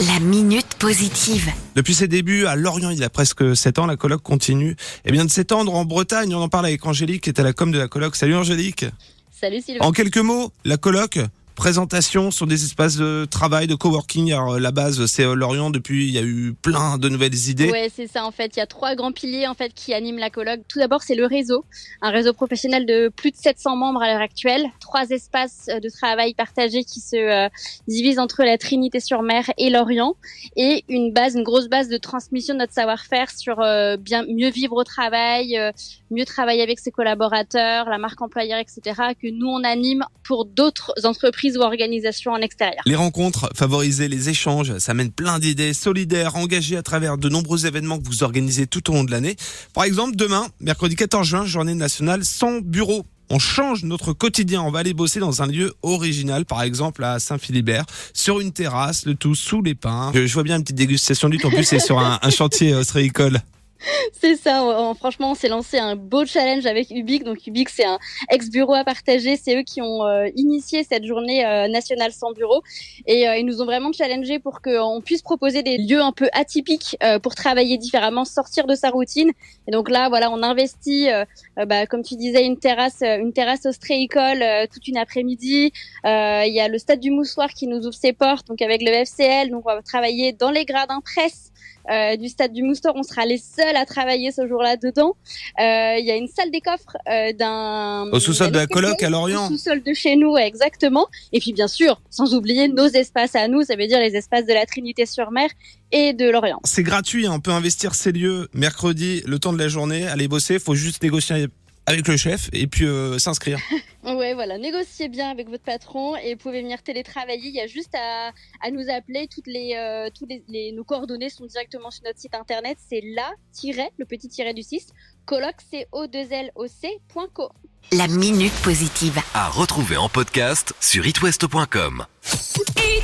La minute positive. Depuis ses débuts à Lorient, il y a presque 7 ans, la colloque continue eh bien, de s'étendre en Bretagne. On en parle avec Angélique, qui est à la com de la colloque. Salut Angélique. Salut Sylvain. En quelques mots, la colloque, présentation sur des espaces de travail, de coworking. Alors, la base, c'est euh, Lorient. Depuis, il y a eu plein de nouvelles idées. Ouais, c'est ça en fait. Il y a trois grands piliers en fait qui animent la colloque. Tout d'abord, c'est le réseau, un réseau professionnel de plus de 700 membres à l'heure actuelle. Trois espaces euh, de travail partagés qui se euh, divisent entre la Trinité-sur-Mer et Lorient, et une base, une grosse base de transmission de notre savoir-faire sur euh, bien mieux vivre au travail, euh, mieux travailler avec ses collaborateurs, la marque employeur, etc. Que nous on anime pour d'autres entreprises ou organisations en extérieur. Les rencontres, favoriser les échanges, ça mène plein d'idées solidaires, engagées à travers de nombreux événements que vous organisez tout au long de l'année. Par exemple, demain, mercredi 14 juin, journée nationale sans bureau. On change notre quotidien, on va aller bosser dans un lieu original, par exemple à Saint-Philibert, sur une terrasse, le tout sous les pins. Je, vois bien une petite dégustation du en plus c'est sur un, chantier euh, ostréicole. C'est ça, franchement, on s'est lancé un beau challenge avec Ubique. Donc Ubique, c'est un ex-bureau à partager. C'est eux qui ont euh, initié cette journée euh, nationale sans bureau. Et euh, ils nous ont vraiment challengé pour qu'on puisse proposer des lieux un peu atypiques pour travailler différemment, sortir de sa routine. Et donc là, voilà, on investit, bah, comme tu disais, une terrasse, une terrasse ostréicole euh, toute une après-midi. Il y a le stade du Moussoir qui nous ouvre ses portes, donc avec le FCL. Donc on va travailler dans les gradins presse du stade du Moustoir. On sera les seuls à travailler ce jour-là dedans. Euh, Il y a une salle des coffres euh, d'un Au sous-sol de la coloc à Au Lorient. sous-sol de chez nous, exactement. Et puis bien sûr, sans oublier nos espaces à nous, ça veut dire les espaces de la Trinité-sur-Mer et de Lorient. C'est gratuit, hein, on peut investir ces lieux mercredi, le temps de la journée, aller bosser, faut juste négocier avec le chef et puis euh, s'inscrire. Ouais, voilà, négociez bien avec votre patron et vous pouvez venir télétravailler. Il y a juste à, à nous appeler. Toutes les, euh, tous les, les- nos coordonnées sont directement sur notre site internet. C'est la tiret, le petit tiret du 6, coloc, c o 2 l o c.co. La minute positive. À retrouver en podcast sur itwest.com.